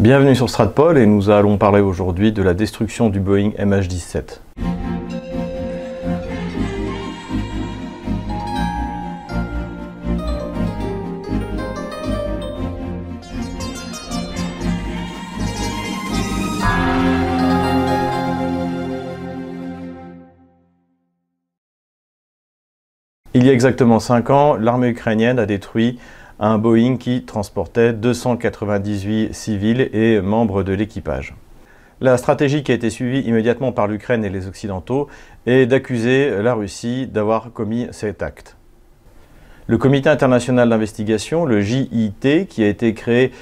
Bienvenue sur Stratpol et nous allons parler aujourd'hui de la destruction du Boeing MH17. Il y a exactement 5 ans, l'armée ukrainienne a détruit un Boeing qui transportait 298 civils et membres de l'équipage. La stratégie qui a été suivie immédiatement par l'Ukraine et les Occidentaux est d'accuser la Russie d'avoir commis cet acte. Le Comité international d'investigation, le JIT, qui a été créé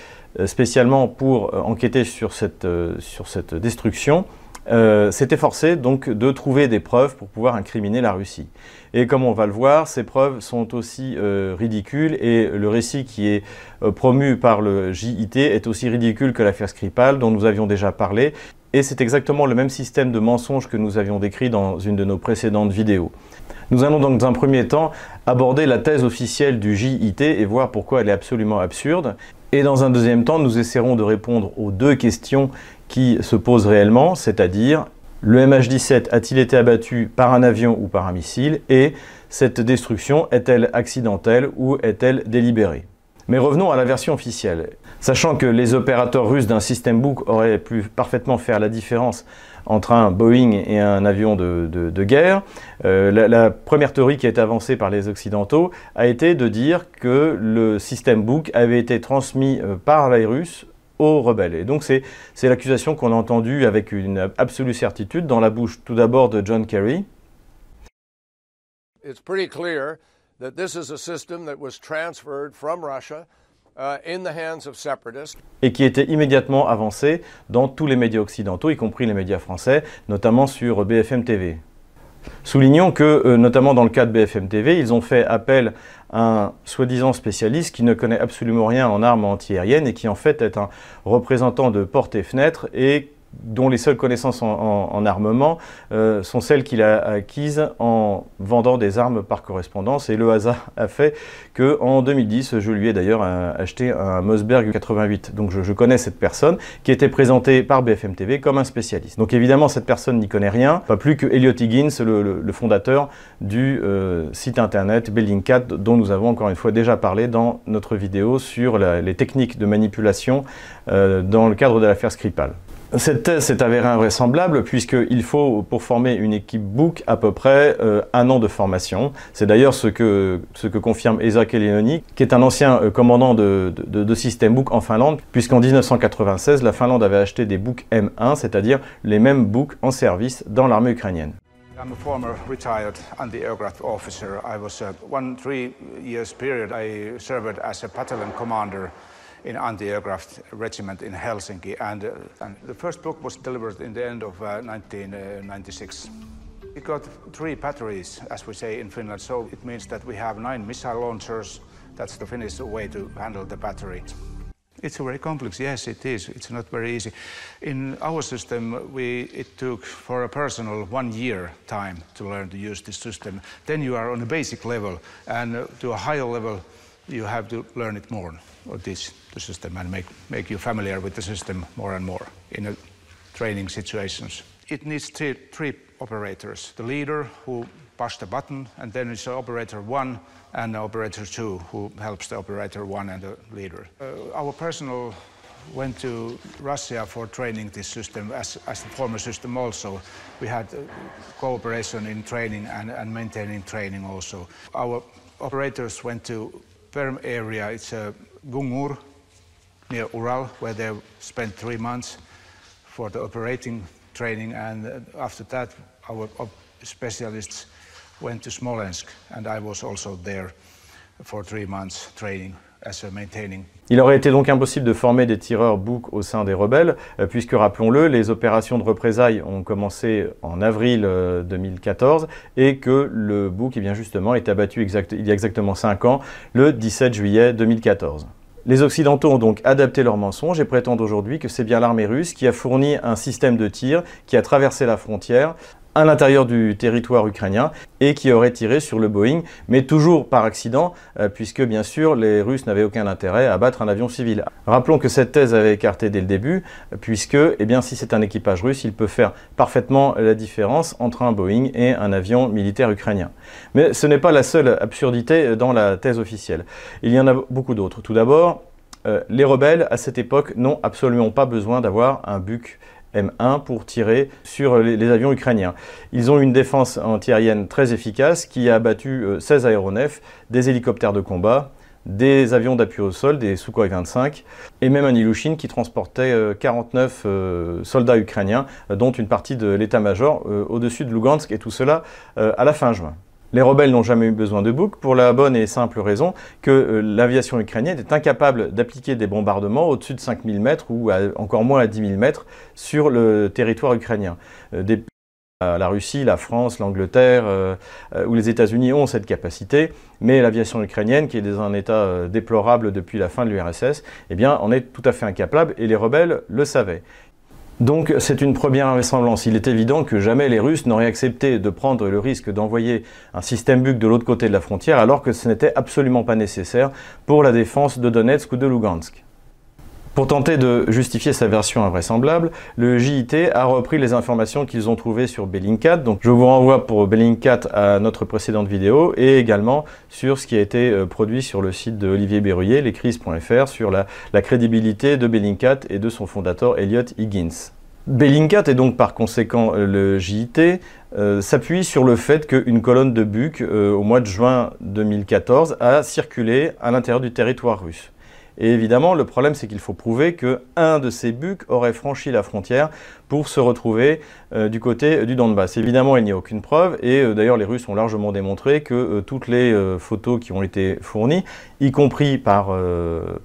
euh, spécialement pour euh, enquêter sur cette, euh, sur cette destruction, euh, s'est efforcé donc de trouver des preuves pour pouvoir incriminer la Russie. Et comme on va le voir, ces preuves sont aussi euh, ridicules et le récit qui est euh, promu par le JIT est aussi ridicule que l'affaire Skripal dont nous avions déjà parlé. Et c'est exactement le même système de mensonges que nous avions décrit dans une de nos précédentes vidéos. Nous allons donc dans un premier temps aborder la thèse officielle du JIT et voir pourquoi elle est absolument absurde. Et dans un deuxième temps, nous essaierons de répondre aux deux questions qui se posent réellement, c'est-à-dire le MH17 a-t-il été abattu par un avion ou par un missile et cette destruction est-elle accidentelle ou est-elle délibérée? Mais revenons à la version officielle. Sachant que les opérateurs russes d'un système book auraient pu parfaitement faire la différence entre un Boeing et un avion de, guerre, euh, la, première théorie qui a avancée par les Occidentaux a été de dire que le système book avait été transmis euh, par les Russes aux rebelles. Et donc c'est l'accusation qu'on a entendue avec une absolue certitude dans la bouche tout d'abord de John Kerry. It's pretty clear that this is a system that was transferred from Russia uh, in the hands of separatists. Et qui était immédiatement avancé dans tous les médias occidentaux, y compris les médias français, notamment sur BFM TV. Soulignons que, euh, notamment dans le cas de BFM TV, ils ont fait appel un soi-disant spécialiste qui ne connaît absolument rien en armes antiaériennes et qui en fait est un représentant de porte et fenêtre et dont les seules connaissances en, armement euh, sont celles qu'il a acquises en vendant des armes par correspondance. Et le hasard a fait qu'en 2010, je lui ai d'ailleurs euh, acheté un Mossberg 88. Donc je, connais cette personne qui était présentée par BFM TV comme un spécialiste. Donc évidemment, cette personne n'y connaît rien, pas plus que Elliot Higgins, le, fondateur du euh, site internet Bellingcat, dont nous avons encore une fois déjà parlé dans notre vidéo sur les techniques de manipulation dans le cadre de l'affaire Skripal. Cette thèse s'est avérée invraisemblable puisqu'il faut, pour former une équipe book, à peu près euh, un an de formation. C'est d'ailleurs ce que, confirme Esa Kelenoni, qui est un ancien euh, commandant de, de, de, système book en Finlande, puisqu'en 1996, la Finlande avait acheté des books M1, c'est-à-dire les mêmes books en service dans l'armée ukrainienne. I'm a former retired anti-aircraft officer. I was uh, one three years period. I served as a battalion commander in anti-aircraft regiment in Helsinki. And, uh, and, the first book was delivered in the end of uh, 1996. We got three batteries, as we say in Finland, so it means that we have nine missile launchers. That's the Finnish way to handle the battery. It's very complex, yes, it is. It's not very easy. In our system, we, it took for a personal one year time to learn to use this system. Then you are on a basic level, and to a higher level, you have to learn it more, or teach the system, and make, make you familiar with the system more and more in a training situations. It needs three, three operators. The leader who push the button, and then it's operator one and operator two who helps the operator one and the leader. Uh, our personnel went to Russia for training this system as, as the former system also. We had uh, cooperation in training and, and maintaining training also. Our operators went to Perm area. It's a Gungur near Ural, where they spent three months for the operating training. And uh, after that, our specialists went to Smolensk, and I was also there for three months training. Il aurait été donc impossible de former des tireurs bouc au sein des rebelles, euh, puisque rappelons-le, les opérations de représailles ont commencé en avril 2014 euh, et que le bouc, eh justement, est abattu exact, il y a exactement 5 ans, le 17 juillet 2014. Les Occidentaux ont donc adapté leurs mensonges et prétendent aujourd'hui que c'est bien l'armée russe qui a fourni un système de tir qui a traversé la frontière à l'intérieur du territoire ukrainien et qui aurait tiré sur le Boeing, mais toujours par accident, euh, puisque bien sûr les Russes n'avaient aucun intérêt à abattre un avion civil. Rappelons que cette thèse avait écarté dès le début, puisque eh si c'est un équipage russe, il peut faire parfaitement la différence entre un Boeing et un avion militaire ukrainien. Mais ce n'est pas la seule absurdité dans la thèse officielle. Il y en a beaucoup d'autres. Tout d'abord, euh, les rebelles, à cette époque, n'ont absolument pas besoin d'avoir un Buk M1 pour tirer sur les, avions ukrainiens. Ils ont une défense antiaérienne très efficace qui a abattu 16 euh, aéronefs, des hélicoptères de combat, des avions d'appui au sol, des Sukhoi 25, et même un Ilushin qui transportait 49 euh, soldats ukrainiens, dont une partie de l'état-major au-dessus de Lugansk, et tout cela à la fin juin. Les rebelles n'ont jamais eu besoin de bouc pour la bonne et simple raison que euh, l'aviation ukrainienne est incapable d'appliquer des bombardements au-dessus de 5000 mètres ou encore moins à 10 000 mètres sur le territoire ukrainien. Euh, la Russie, la France, l'Angleterre euh, ou les États-Unis ont cette capacité, mais l'aviation ukrainienne, qui est dans un état déplorable depuis la fin de l'URSS, eh bien, en est tout à fait incapable et les rebelles le savaient. Donc c'est une première invraisemblance. Il est évident que jamais les Russes n'auraient accepté de prendre le risque d'envoyer un système BUK de l'autre côté de la frontière alors que ce n'était absolument pas nécessaire pour la défense de Donetsk ou de Lugansk. Pour tenter de justifier sa version invraisemblable, le JIT a repris les informations qu'ils ont trouvées sur Bellingcat. Donc je vous renvoie pour Bellingcat à notre précédente vidéo et également sur ce qui a été euh, produit sur le site de Olivier Berruyer, lescrises.fr, sur la, crédibilité de Bellingcat et de son fondateur Elliot Higgins. Bellingcat et donc par conséquent euh, le JIT euh, s'appuie sur le fait qu'une colonne de Buk au mois de juin 2014 a circulé à l'intérieur du territoire russe. Et évidemment, le problème, c'est qu'il faut prouver qu'un de ces bucs aurait franchi la frontière pour se retrouver euh, du côté du Donbass. Évidemment, il n'y a aucune preuve, et euh, d'ailleurs, les Russes ont largement démontré que euh, toutes les photos qui ont été fournies, y compris par,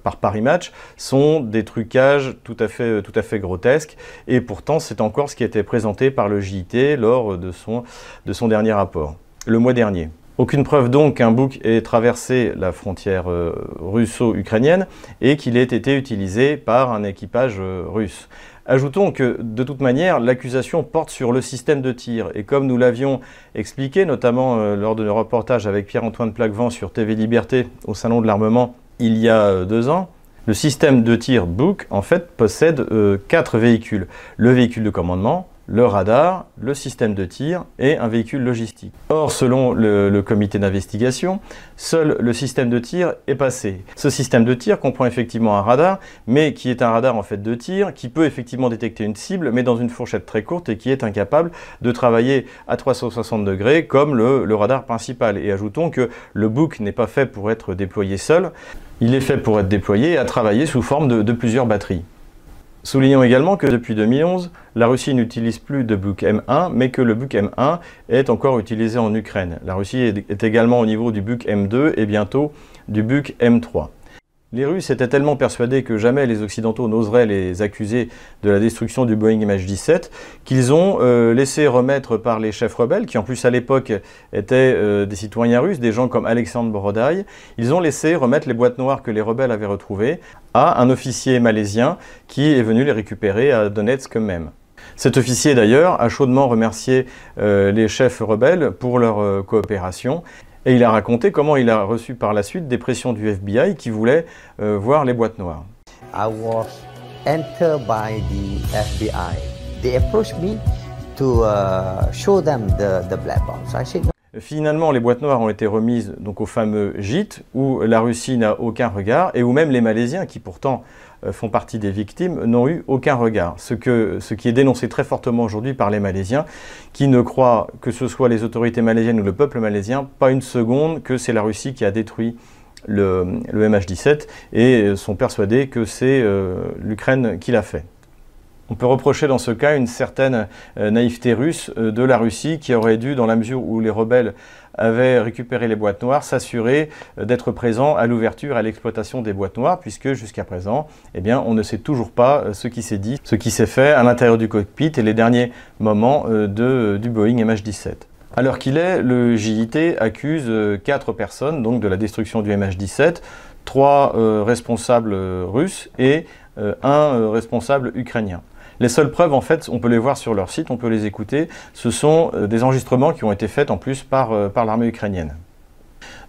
par Paris Match, sont des trucages tout à fait, grotesques, et pourtant, c'est encore ce qui a été présenté par le JIT lors de son dernier rapport, le mois dernier. Aucune preuve donc qu'un bouc ait traversé la frontière euh, russo-ukrainienne et qu'il ait été utilisé par un équipage euh, russe. Ajoutons que, de toute manière, l'accusation porte sur le système de tir. Et comme nous l'avions expliqué, notamment euh, lors de nos reportages avec Pierre-Antoine Plaquevent sur TV Liberté au Salon de l'Armement il y a deux ans, le système de tir Book, en fait, possède quatre véhicules. Le véhicule de commandement, le radar, le système de tir et un véhicule logistique. Or, selon le, comité d'investigation, seul le système de tir est passé. Ce système de tir comprend effectivement un radar, mais qui est un radar en fait de tir, qui peut effectivement détecter une cible, mais dans une fourchette très courte et qui est incapable de travailler à 360 degrés comme le, radar principal. Et ajoutons que le book n'est pas fait pour être déployé seul, il est fait pour être déployé et à travailler sous forme de plusieurs batteries. Soulignons également que depuis 2011, la Russie n'utilise plus de Buk M1, mais que le Buk M1 est encore utilisé en Ukraine. La Russie est également au niveau du Buk M2 et bientôt du Buk M3. Les Russes étaient tellement persuadés que jamais les Occidentaux n'oseraient les accuser de la destruction du Boeing MH17 qu'ils ont euh, laissé remettre par les chefs rebelles, qui en plus à l'époque étaient euh, des citoyens russes, des gens comme Alexandre Borodaï, ils ont laissé remettre les boîtes noires que les rebelles avaient retrouvées à un officier malaisien qui est venu les récupérer à Donetsk même. Cet officier d'ailleurs a chaudement remercié euh, les chefs rebelles pour leur coopération et il a raconté comment il a reçu par la suite des pressions du FBI qui voulaient euh, voir les boîtes noires. I was entered by the FBI. They approached me to uh, show them the, the black box. I said, Finalement, les boîtes noires ont été remises donc au fameux gîte où la Russie n'a aucun regard et où même les Malaisiens, qui pourtant font partie des victimes, n'ont eu aucun regard. Ce, qui est dénoncé très fortement aujourd'hui par les Malaisiens, qui ne croient, que ce soit les autorités malaisiennes ou le peuple malaisien, pas une seconde que c'est la Russie qui a détruit le, le MH17 et sont persuadés que c'est euh, l'Ukraine qui l'a fait. On peut reprocher dans ce cas une certaine euh, naïveté russe euh, de la Russie qui aurait dû, dans la mesure où les rebelles avaient récupéré les boîtes noires, s'assurer euh, d'être présent à l'ouverture et à l'exploitation des boîtes noires, puisque jusqu'à présent, eh bien, on ne sait toujours pas ce qui s'est dit, ce qui s'est fait à l'intérieur du cockpit et les derniers moments de, du Boeing MH17. Alors qu'il est, le JIT accuse quatre personnes donc de la destruction du MH17, trois responsables russes et un responsable ukrainien. Les seules preuves, en fait, on peut les voir sur leur site, on peut les écouter. Ce sont des enregistrements qui ont été faits en plus par, par l'armée ukrainienne.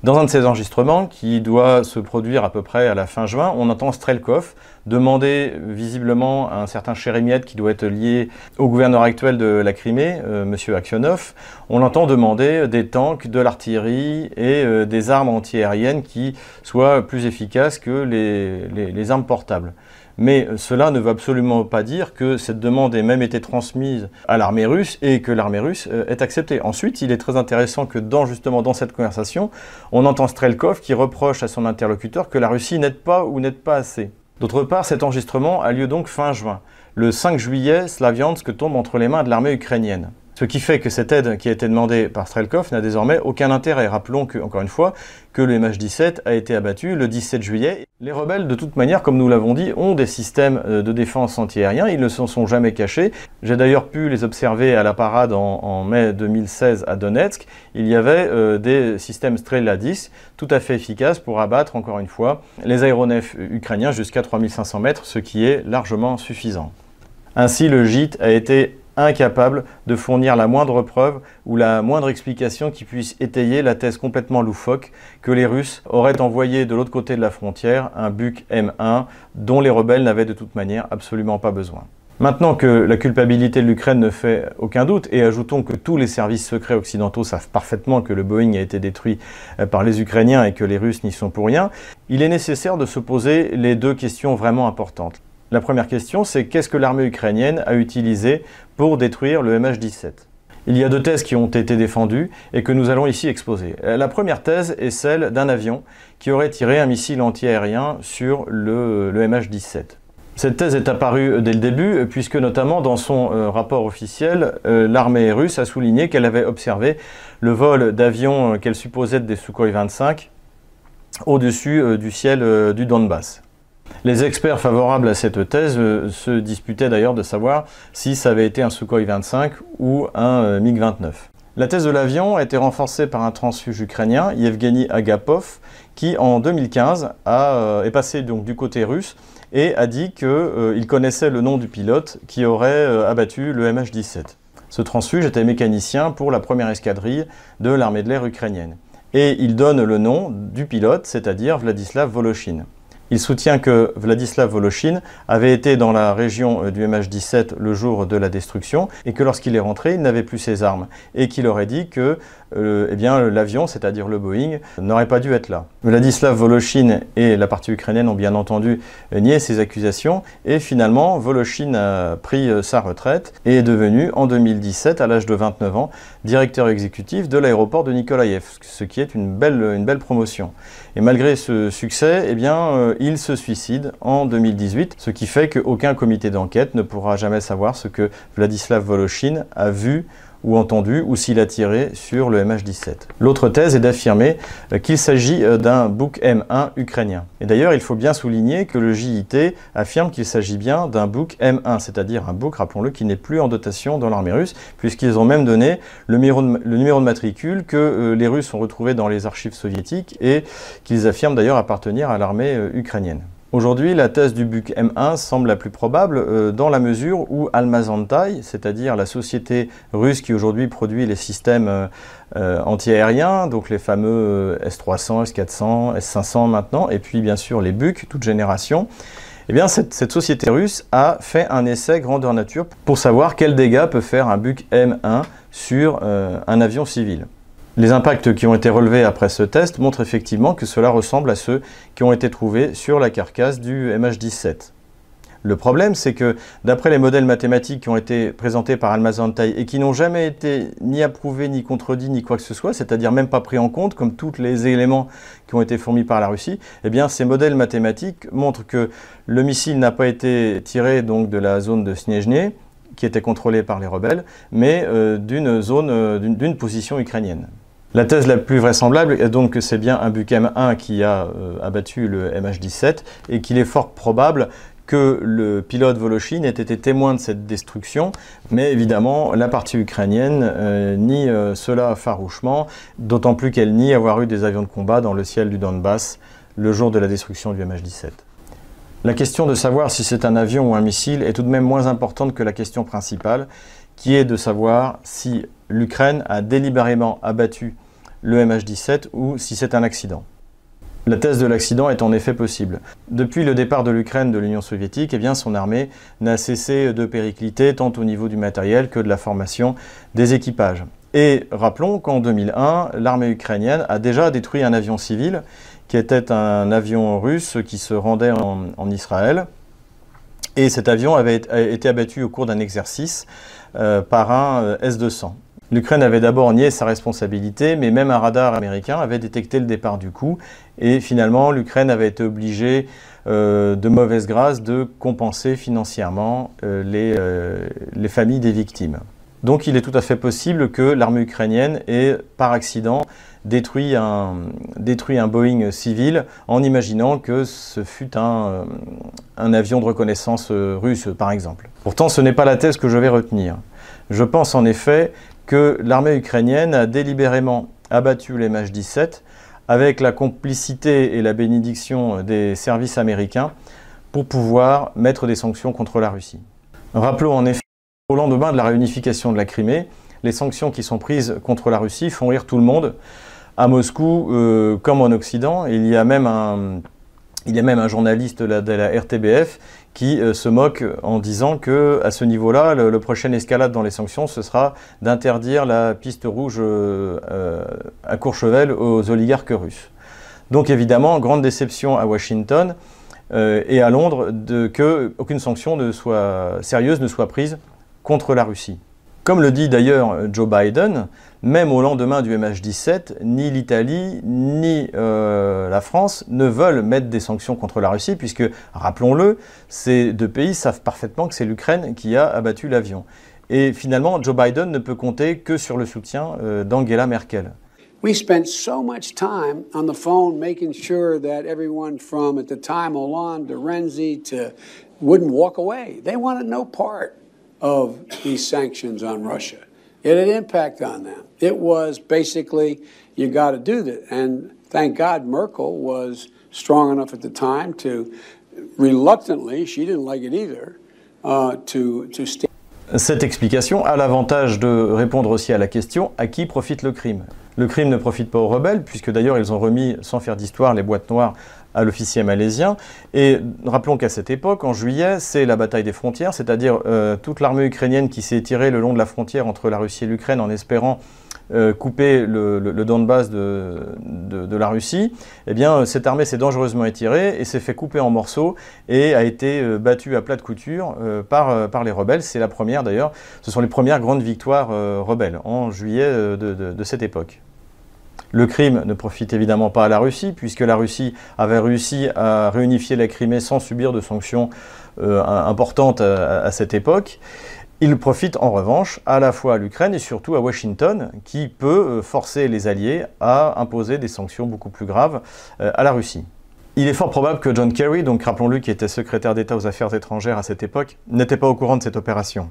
Dans un de ces enregistrements, qui doit se produire à peu près à la fin juin, on entend Strelkov demander visiblement à un certain Chérémiet qui doit être lié au gouverneur actuel de la Crimée, euh, M. Aksionov, on l'entend demander des tanks, de l'artillerie et euh, des armes antiaériennes qui soient plus efficaces que les armes portables. Mais cela ne veut absolument pas dire que cette demande ait même été transmise à l'armée russe et que l'armée russe euh, ait accepté. Ensuite, il est très intéressant que dans justement dans cette conversation, on entend Strelkov qui reproche à son interlocuteur que la Russie n'aide pas ou n'aide pas assez. D'autre part, cet enregistrement a lieu donc fin juin. Le 5 juillet, Slaviansk tombe entre les mains de l'armée ukrainienne. Ce qui fait que cette aide qui a été demandée par Strelkov n'a désormais aucun intérêt. Rappelons que, encore une fois, que le MH17 a été abattu le 17 juillet. Les rebelles, de toute manière, comme nous l'avons dit, ont des systèmes euh, de défense antiaériens. Ils ne se sont jamais cachés. J'ai d'ailleurs pu les observer à la parade en, mai 2016 à Donetsk. Il y avait euh, des systèmes Strela 10 tout à fait efficaces pour abattre, encore une fois, les aéronefs ukrainiens jusqu'à 3500 mètres, ce qui est largement suffisant. Ainsi, le gîte a été incapable de fournir la moindre preuve ou la moindre explication qui puisse étayer la thèse complètement loufoque que les Russes auraient envoyé de l'autre côté de la frontière un Buk M1 dont les rebelles n'avaient de toute manière absolument pas besoin. Maintenant que la culpabilité de l'Ukraine ne fait aucun doute, et ajoutons que tous les services secrets occidentaux savent parfaitement que le Boeing a été détruit euh, par les Ukrainiens et que les Russes n'y sont pour rien, il est nécessaire de se poser les deux questions vraiment importantes. La première question, c'est qu'est-ce que l'armée ukrainienne a utilisé pour détruire le MH17 Il y a deux thèses qui ont été défendues et que nous allons ici exposer. La première thèse est celle d'un avion qui aurait tiré un missile antiaérien sur le, MH17. Cette thèse est apparue dès le début, puisque notamment dans son euh, rapport officiel, euh, l'armée russe a souligné qu'elle avait observé le vol d'avions euh, qu'elle supposait des Sukhoi 25 au-dessus du ciel du Donbass. Les experts favorables à cette thèse euh, se disputaient d'ailleurs de savoir si ça avait été un Sukhoi 25 ou un euh, MiG-29. La thèse de l'avion a été renforcée par un transfuge ukrainien, Yevgeny Agapov, qui en 2015 euh, est passé du côté russe et a dit qu'il connaissait le nom du pilote qui aurait abattu le MH17. Ce transfuge était mécanicien pour la première escadrille de l'armée de l'air ukrainienne. Et il donne le nom du pilote, c'est-à-dire Vladislav Voloshin. Il soutient que Vladislav Voloshin avait été dans la région euh, du MH17 le jour de la destruction et que lorsqu'il est rentré, il n'avait plus ses armes et qu'il aurait dit que euh, eh l'avion, c'est-à-dire le Boeing, n'aurait pas dû être là. Vladislav Voloshin et la partie ukrainienne ont bien entendu nié ces accusations et finalement Voloshin a pris euh, sa retraite et est devenu en 2017, à l'âge de 29 ans, directeur exécutif de l'aéroport de Nikolaïev, ce qui est une belle promotion. Et malgré ce succès, eh bien, il se suicide en 2018, ce qui fait qu'aucun comité d'enquête ne pourra jamais savoir ce que Vladislav Voloshin a vu ou entendu ou s'il a tiré sur le MH17. L'autre thèse est d'affirmer euh, qu'il s'agit euh, d'un Book M1 ukrainien. Et d'ailleurs, il faut bien souligner que le JIT affirme qu'il s'agit bien d'un Book M1, c'est-à-dire un Book, rappelons-le, qui n'est plus en dotation dans l'armée russe, puisqu'ils ont même donné le numéro de, matricule que euh, les Russes ont retrouvé dans les archives soviétiques et qu'ils affirment d'ailleurs appartenir à l'armée ukrainienne. Aujourd'hui, la thèse du BUC M1 semble la plus probable euh, dans la mesure où Almazantai, c'est-à-dire la société russe qui aujourd'hui produit les systèmes euh, euh, antiaériens, donc les fameux S300, S400, S500 maintenant, et puis bien sûr les BUC, toute génération, eh bien cette, société russe a fait un essai grandeur nature pour savoir quels dégâts peut faire un BUC M1 sur un avion civil. Les impacts qui ont été relevés après ce test montrent effectivement que cela ressemble à ceux qui ont été trouvés sur la carcasse du MH17. Le problème, c'est que d'après les modèles mathématiques qui ont été présentés par Almazantai et qui n'ont jamais été ni approuvés, ni contredits, ni quoi que ce soit, c'est-à-dire même pas pris en compte, comme tous les éléments qui ont été fournis par la Russie, eh ces modèles mathématiques montrent que le missile n'a pas été tiré donc de la zone de Snezhny, qui était contrôlée par les rebelles, mais euh, d'une zone, euh, d'une position ukrainienne. La thèse la plus vraisemblable est donc que c'est bien un Bukem 1 qui a euh, abattu le MH17 et qu'il est fort probable que le pilote Voloshin ait été témoin de cette destruction, mais évidemment la partie ukrainienne euh, nie euh, cela farouchement, d'autant plus qu'elle nie avoir eu des avions de combat dans le ciel du Donbass le jour de la destruction du MH17. La question de savoir si c'est un avion ou un missile est tout de même moins importante que la question principale, qui est de savoir si l'Ukraine a délibérément abattu le MH17 ou si c'est un accident. La thèse de l'accident est en effet possible. Depuis le départ de l'Ukraine de l'Union soviétique, eh bien, son armée n'a cessé de péricliter tant au niveau du matériel que de la formation des équipages. Et rappelons qu'en 2001, l'armée ukrainienne a déjà détruit un avion civil qui était un avion russe qui se rendait en, Israël. Et cet avion avait été abattu au cours d'un exercice euh, par un euh, S-200. L'Ukraine avait d'abord nié sa responsabilité, mais même un radar américain avait détecté le départ du coup, et finalement l'Ukraine avait été obligée euh, de mauvaise grâce de compenser financièrement euh, les, euh, les, familles des victimes. Donc il est tout à fait possible que l'armée ukrainienne ait, par accident, détruit un, Boeing civil en imaginant que ce fut un avion de reconnaissance russe, par exemple. Pourtant, ce n'est pas la thèse que je vais retenir. Je pense en effet que l'armée ukrainienne a délibérément abattu les MH17 avec la complicité et la bénédiction des services américains pour pouvoir mettre des sanctions contre la Russie. Rappelons en effet au lendemain de la réunification de la Crimée, les sanctions qui sont prises contre la Russie font rire tout le monde. À Moscou, euh, comme en Occident, il y a même un, il y a même un journaliste de la, RTBF qui euh, se moque en disant que à ce niveau-là, le, prochain escalade dans les sanctions, ce sera d'interdire la piste rouge euh, euh, à Courchevel aux oligarques russes. Donc évidemment, grande déception à Washington et à Londres de que aucune sanction sérieuse ne soit prise contre la Russie. Comme le dit d'ailleurs Joe Biden, même au lendemain du MH17, ni l'Italie ni euh, la France ne veulent mettre des sanctions contre la Russie, puisque, rappelons-le, ces deux pays savent parfaitement que c'est l'Ukraine qui a abattu l'avion. Et finalement, Joe Biden ne peut compter que sur le soutien euh, d'Angela Merkel. We spent so much time on the phone making sure that everyone from, at the time, Hollande to Renzi wouldn't walk away. They wanted no part of these sanctions on Russia. It had impact on them. It was basically, you got to do that. And thank God Merkel was strong enough at the time to reluctantly, she didn't like it either, uh, to, to stand. Cette explication a l'avantage de répondre aussi à la question à qui profite le crime? Le crime ne profite pas aux rebelles, puisque d'ailleurs ils ont remis, sans faire d'histoire, les boîtes noires à l'officier malaisien. Et rappelons qu'à cette époque, en juillet, c'est la bataille des frontières, c'est-à-dire euh, toute l'armée ukrainienne qui s'est tirée le long de la frontière entre la Russie et l'Ukraine en espérant euh, couper le, le, Donbass de, de, la Russie, eh bien, cette armée s'est dangereusement étirée et s'est fait couper en morceaux et a été euh, battue à plat de couture par les rebelles. C'est la première d'ailleurs, ce sont les premières grandes victoires rebelles en juillet de cette époque. Le crime ne profite évidemment pas à la Russie, puisque la Russie avait réussi à réunifier la Crimée sans subir de sanctions euh, importantes à, cette époque. Il profite en revanche à la fois à l'Ukraine et surtout à Washington, qui peut euh, forcer les Alliés à imposer des sanctions beaucoup plus graves euh, à la Russie. Il est fort probable que John Kerry, donc rappelons-le qui était secrétaire d'État aux Affaires étrangères à cette époque, n'était pas au courant de cette opération.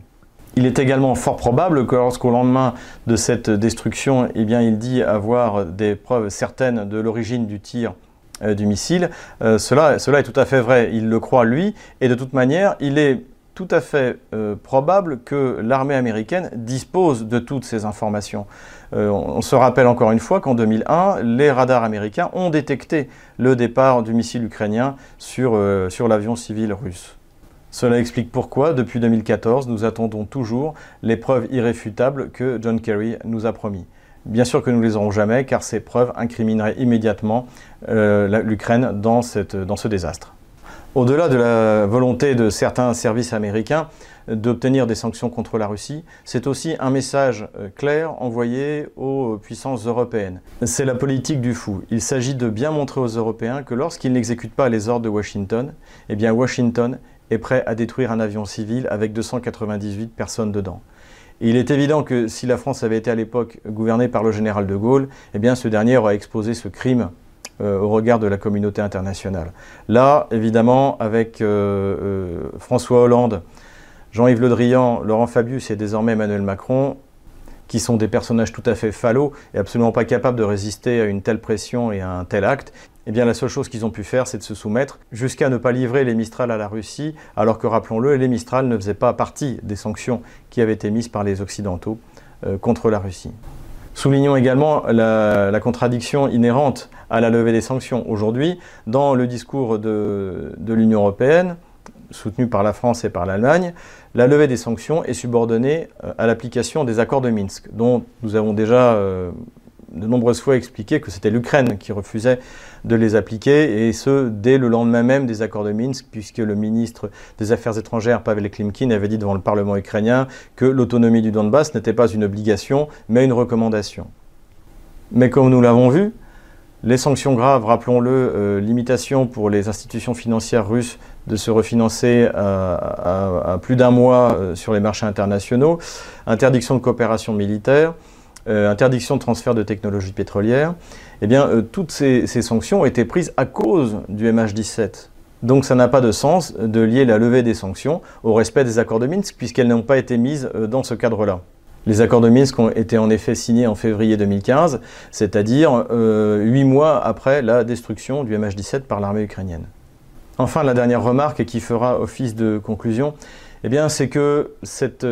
Il est également fort probable que lorsqu'au lendemain de cette destruction, eh il dit avoir des preuves certaines de l'origine du tir euh, du missile, euh, cela, est tout à fait vrai. Il le croit lui, et de toute manière, il est tout à fait euh, probable que l'armée américaine dispose de toutes ces informations. on se rappelle encore une fois qu'en 2001, les radars américains ont détecté le départ du missile ukrainien sur l'avion civil russe. Cela explique pourquoi, depuis 2014, nous attendons toujours les preuves irréfutables que John Kerry nous a promis. Bien sûr que nous ne les aurons jamais, car ces preuves incrimineraient immédiatement euh, l'Ukraine dans, dans ce désastre. Au-delà de la volonté de certains services américains d'obtenir des sanctions contre la Russie, c'est aussi un message euh, clair envoyé aux puissances européennes. C'est la politique du fou. Il s'agit de bien montrer aux Européens que lorsqu'ils n'exécutent pas les ordres de Washington, eh bien Washington est prêt à détruire un avion civil avec 298 personnes dedans. il est évident que si la France avait été à l'époque gouvernée par le général de Gaulle, eh ce dernier aurait exposé ce crime euh, au regard de la communauté internationale. Là, évidemment, avec euh, euh, François Hollande, Jean-Yves Le Drian, Laurent Fabius et désormais Emmanuel Macron, qui sont des personnages tout à fait fallaux et absolument pas capables de résister à une telle pression et à un tel acte, eh bien la seule chose qu'ils ont pu faire, c'est de se soumettre jusqu'à ne pas livrer les Mistral à la Russie, alors que rappelons-le, les Mistral ne faisaient pas partie des sanctions qui avaient été mises par les Occidentaux euh, contre la Russie. Soulignons également la, contradiction inhérente à la levée des sanctions. Aujourd'hui, dans le discours de, l'Union européenne, soutenu par la France et par l'Allemagne, la levée des sanctions est subordonnée euh, à l'application des accords de Minsk, dont nous avons déjà euh, de nombreuses fois expliqué que c'était l'Ukraine qui refusait de les appliquer, et ce, dès le lendemain même des accords de Minsk, puisque le ministre des Affaires étrangères, Pavel Klimkin, avait dit devant le Parlement ukrainien que l'autonomie du Donbass n'était pas une obligation, mais une recommandation. Mais comme nous l'avons vu, les sanctions graves, rappelons-le, euh, limitation pour les institutions financières russes de se refinancer à, plus d'un mois euh, sur les marchés internationaux, interdiction de coopération militaire, interdiction de transfert de technologies pétrolières, eh bien, euh, toutes ces, sanctions ont été prises à cause du MH17. Donc ça n'a pas de sens de lier la levée des sanctions au respect des accords de Minsk, puisqu'elles n'ont pas été mises euh, dans ce cadre-là. Les accords de Minsk ont été en effet signés en février 2015, c'est-à-dire huit mois après la destruction du MH17 par l'armée ukrainienne. Enfin, la dernière remarque qui fera office de conclusion, eh bien, c'est que cette,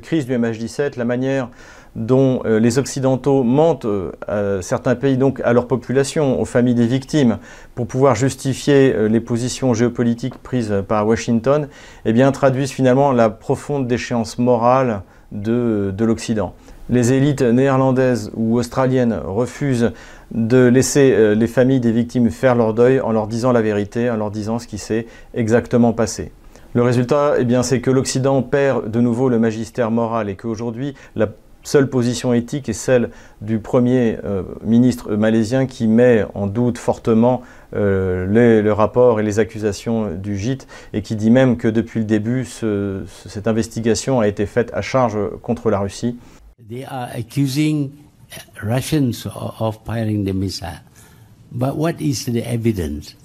crise du MH17, la manière dont euh, les Occidentaux mentent euh, à certains pays, donc à leur population, aux familles des victimes, pour pouvoir justifier euh, les positions géopolitiques prises par Washington, eh bien, traduisent finalement la profonde déchéance morale de, de l'Occident. Les élites néerlandaises ou australiennes refusent de laisser les familles des victimes faire leur deuil en leur disant la vérité, en leur disant ce qui s'est exactement passé. Le résultat, eh c'est que l'Occident perd de nouveau le magistère moral et qu'aujourd'hui, la seule position éthique est celle du premier euh, ministre malaisien qui met en doute fortement euh, le rapport et les accusations du gîte et qui dit même que depuis le début, cette investigation a été faite à charge contre la Russie. They are accusing Russians of firing the missile. But what is the evidence?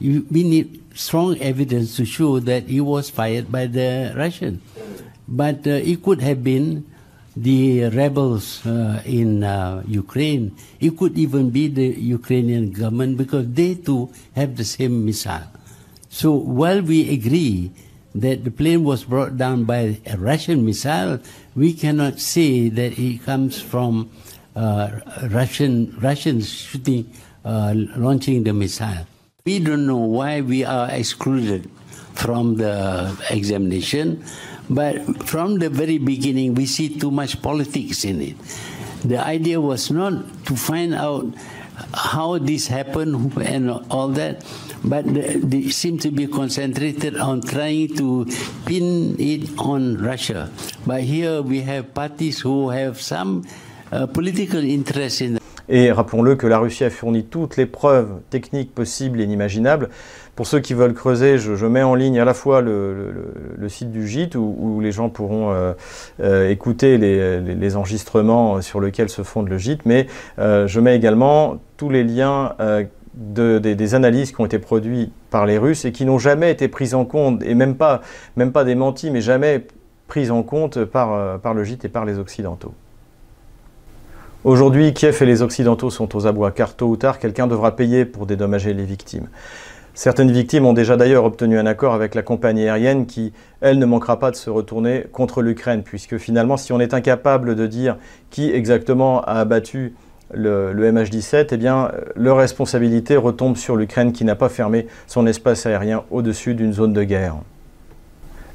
we need strong evidence to show that it was fired by the Russians. But uh, it could have been the rebels uh, in uh, Ukraine. It could even be the Ukrainian government because they too have the same missile. So while we agree that the plane was brought down by a Russian missile, we cannot say that it comes from uh, Russian Russians shooting, uh, launching the missile. We don't know why we are excluded from the examination. But from the very beginning, we see too much politics in it. The idea was not to find out how this happened and all that, but they seem to be concentrated on trying to pin it on Russia. But here we have parties who have some uh, political interest in Et rappelons-le que la Russie a fourni toutes les preuves techniques possibles et inimaginables. Pour ceux qui veulent creuser, je, mets en ligne à la fois le, site du gîte où, les gens pourront euh, euh, écouter les, enregistrements sur lesquels se fonde le gîte, mais euh, je mets également tous les liens des, analyses qui ont été produites par les Russes et qui n'ont jamais été prises en compte, et même pas, même démenties, mais jamais prises en compte par, par le gîte et par les Occidentaux. Aujourd'hui, Kiev et les Occidentaux sont aux abois, car tôt ou tard, quelqu'un devra payer pour dédommager les victimes. Certaines victimes ont déjà d'ailleurs obtenu un accord avec la compagnie aérienne qui, elle, ne manquera pas de se retourner contre l'Ukraine, puisque finalement, si on est incapable de dire qui exactement a abattu le, MH17, eh bien, leur responsabilité retombe sur l'Ukraine qui n'a pas fermé son espace aérien au-dessus d'une zone de guerre.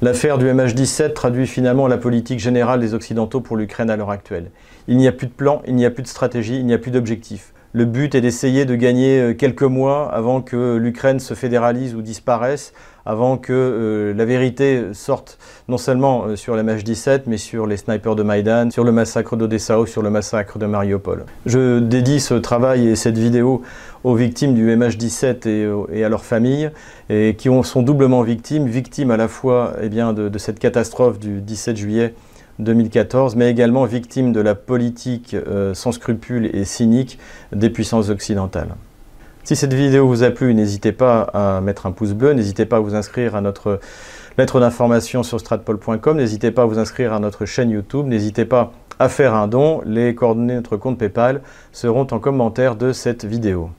L'affaire du MH17 traduit finalement la politique générale des Occidentaux pour l'Ukraine à l'heure actuelle. Il n'y a plus de plan, il n'y a plus de stratégie, il n'y a plus d'objectif. Le but est d'essayer de gagner euh, quelques mois avant que l'Ukraine se fédéralise ou disparaisse, avant que euh, la vérité sorte non seulement euh, sur la MH17, mais sur les snipers de Maïdan, sur le massacre d'Odessa sur le massacre de Mariupol. Je dédie ce travail et cette vidéo aux victimes du MH17 et, à leurs familles, et qui sont doublement victimes, victimes à la fois eh de, cette catastrophe du 17 juillet 2014, mais également victimes de la politique euh, sans scrupules et cynique des puissances occidentales. Si cette vidéo vous a plu, n'hésitez pas à mettre un pouce bleu, n'hésitez pas à vous inscrire à notre lettre d'information sur stratpol.com, n'hésitez pas à vous inscrire à notre chaîne YouTube, n'hésitez pas à faire un don, les coordonnées de notre compte PayPal seront en commentaire de cette vidéo.